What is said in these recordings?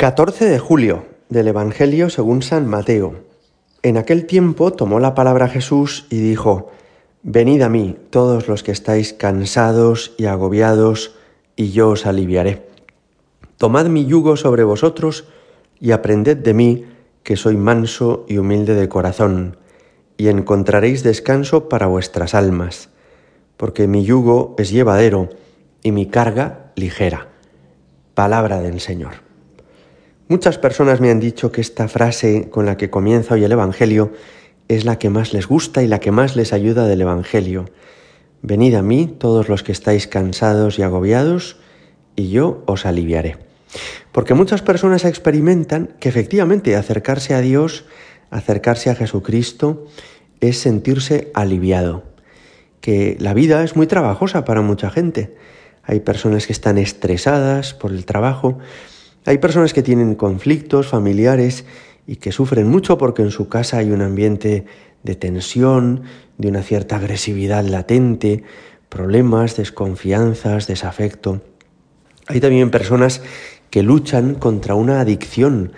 14 de julio del Evangelio según San Mateo. En aquel tiempo tomó la palabra Jesús y dijo, Venid a mí todos los que estáis cansados y agobiados, y yo os aliviaré. Tomad mi yugo sobre vosotros y aprended de mí, que soy manso y humilde de corazón, y encontraréis descanso para vuestras almas, porque mi yugo es llevadero y mi carga ligera. Palabra del Señor. Muchas personas me han dicho que esta frase con la que comienza hoy el Evangelio es la que más les gusta y la que más les ayuda del Evangelio. Venid a mí todos los que estáis cansados y agobiados, y yo os aliviaré. Porque muchas personas experimentan que efectivamente acercarse a Dios, acercarse a Jesucristo, es sentirse aliviado, que la vida es muy trabajosa para mucha gente. Hay personas que están estresadas por el trabajo, hay personas que tienen conflictos familiares y que sufren mucho porque en su casa hay un ambiente de tensión, de una cierta agresividad latente, problemas, desconfianzas, desafecto. Hay también personas que luchan contra una adicción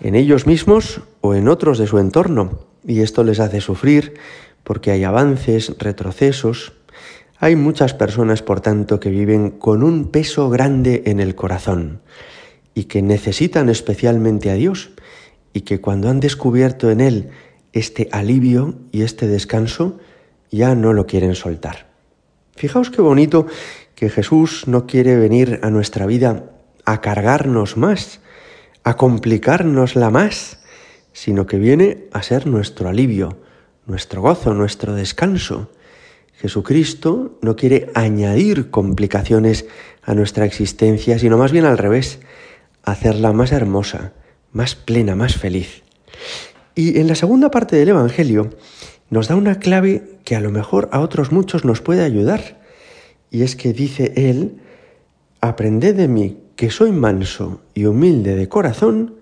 en ellos mismos o en otros de su entorno y esto les hace sufrir porque hay avances, retrocesos. Hay muchas personas, por tanto, que viven con un peso grande en el corazón y que necesitan especialmente a Dios y que cuando han descubierto en Él este alivio y este descanso, ya no lo quieren soltar. Fijaos qué bonito que Jesús no quiere venir a nuestra vida a cargarnos más, a complicárnosla más, sino que viene a ser nuestro alivio, nuestro gozo, nuestro descanso. Jesucristo no quiere añadir complicaciones a nuestra existencia, sino más bien al revés, hacerla más hermosa, más plena, más feliz. Y en la segunda parte del Evangelio nos da una clave que a lo mejor a otros muchos nos puede ayudar. Y es que dice él, aprended de mí que soy manso y humilde de corazón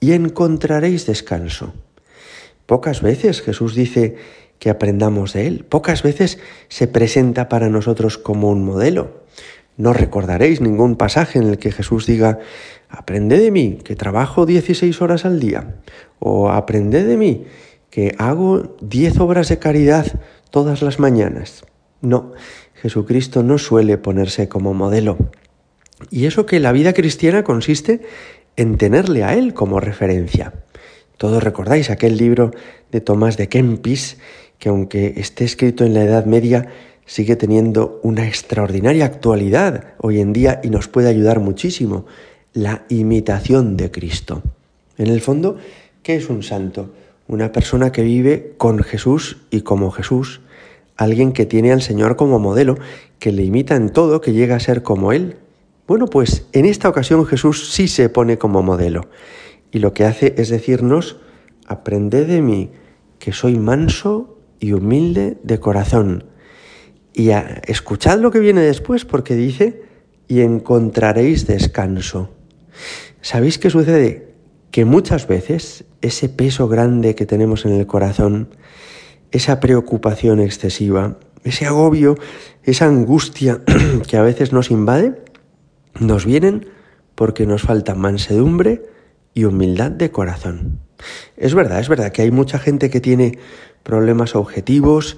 y encontraréis descanso. Pocas veces Jesús dice que aprendamos de Él, pocas veces se presenta para nosotros como un modelo. No recordaréis ningún pasaje en el que Jesús diga, aprende de mí que trabajo 16 horas al día, o aprende de mí que hago 10 obras de caridad todas las mañanas. No, Jesucristo no suele ponerse como modelo. Y eso que la vida cristiana consiste en tenerle a Él como referencia. Todos recordáis aquel libro de Tomás de Kempis, que aunque esté escrito en la Edad Media, sigue teniendo una extraordinaria actualidad hoy en día y nos puede ayudar muchísimo, la imitación de Cristo. En el fondo, ¿qué es un santo? Una persona que vive con Jesús y como Jesús, alguien que tiene al Señor como modelo, que le imita en todo, que llega a ser como Él. Bueno, pues en esta ocasión Jesús sí se pone como modelo y lo que hace es decirnos, aprended de mí, que soy manso y humilde de corazón y escuchad lo que viene después porque dice, y encontraréis descanso. ¿Sabéis qué sucede? Que muchas veces ese peso grande que tenemos en el corazón, esa preocupación excesiva, ese agobio, esa angustia que a veces nos invade, nos vienen porque nos falta mansedumbre y humildad de corazón. Es verdad, es verdad que hay mucha gente que tiene problemas objetivos,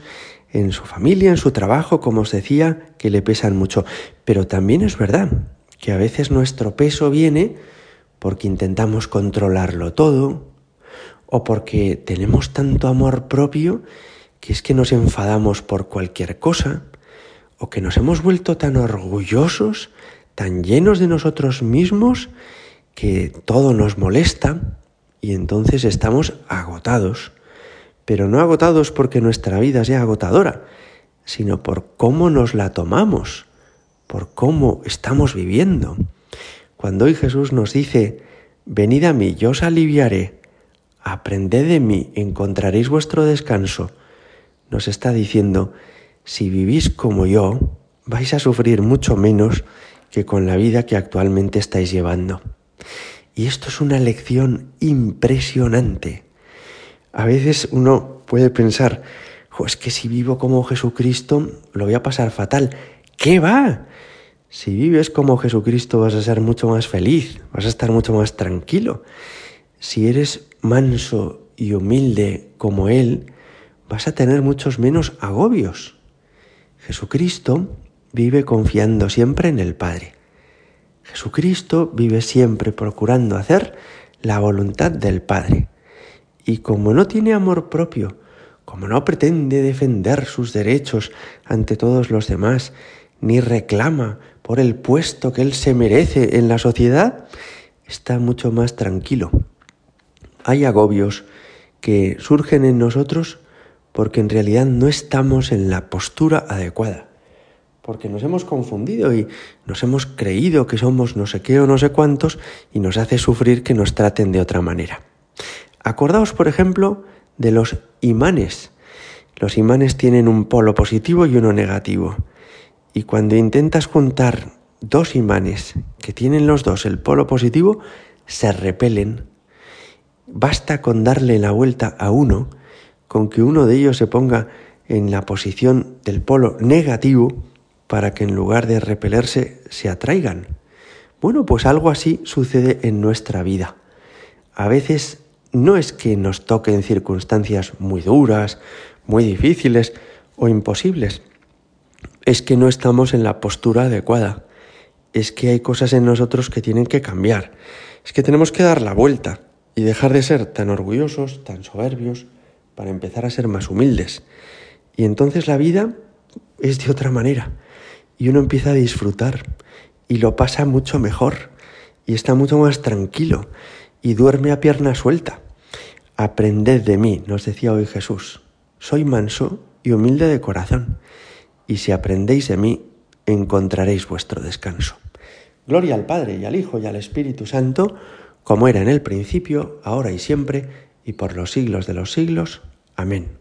en su familia, en su trabajo, como os decía, que le pesan mucho. Pero también es verdad que a veces nuestro peso viene porque intentamos controlarlo todo o porque tenemos tanto amor propio que es que nos enfadamos por cualquier cosa o que nos hemos vuelto tan orgullosos, tan llenos de nosotros mismos que todo nos molesta y entonces estamos agotados pero no agotados porque nuestra vida sea agotadora, sino por cómo nos la tomamos, por cómo estamos viviendo. Cuando hoy Jesús nos dice, venid a mí, yo os aliviaré, aprended de mí, encontraréis vuestro descanso, nos está diciendo, si vivís como yo, vais a sufrir mucho menos que con la vida que actualmente estáis llevando. Y esto es una lección impresionante. A veces uno puede pensar, es que si vivo como Jesucristo lo voy a pasar fatal. ¿Qué va? Si vives como Jesucristo vas a ser mucho más feliz, vas a estar mucho más tranquilo. Si eres manso y humilde como Él, vas a tener muchos menos agobios. Jesucristo vive confiando siempre en el Padre. Jesucristo vive siempre procurando hacer la voluntad del Padre. Y como no tiene amor propio, como no pretende defender sus derechos ante todos los demás, ni reclama por el puesto que él se merece en la sociedad, está mucho más tranquilo. Hay agobios que surgen en nosotros porque en realidad no estamos en la postura adecuada, porque nos hemos confundido y nos hemos creído que somos no sé qué o no sé cuántos y nos hace sufrir que nos traten de otra manera. Acordaos, por ejemplo, de los imanes. Los imanes tienen un polo positivo y uno negativo. Y cuando intentas juntar dos imanes que tienen los dos el polo positivo, se repelen. Basta con darle la vuelta a uno, con que uno de ellos se ponga en la posición del polo negativo para que en lugar de repelerse se atraigan. Bueno, pues algo así sucede en nuestra vida. A veces no es que nos toquen circunstancias muy duras, muy difíciles o imposibles. Es que no estamos en la postura adecuada. Es que hay cosas en nosotros que tienen que cambiar. Es que tenemos que dar la vuelta y dejar de ser tan orgullosos, tan soberbios, para empezar a ser más humildes. Y entonces la vida es de otra manera. Y uno empieza a disfrutar y lo pasa mucho mejor y está mucho más tranquilo y duerme a pierna suelta. Aprended de mí, nos decía hoy Jesús. Soy manso y humilde de corazón, y si aprendéis de mí, encontraréis vuestro descanso. Gloria al Padre y al Hijo y al Espíritu Santo, como era en el principio, ahora y siempre, y por los siglos de los siglos. Amén.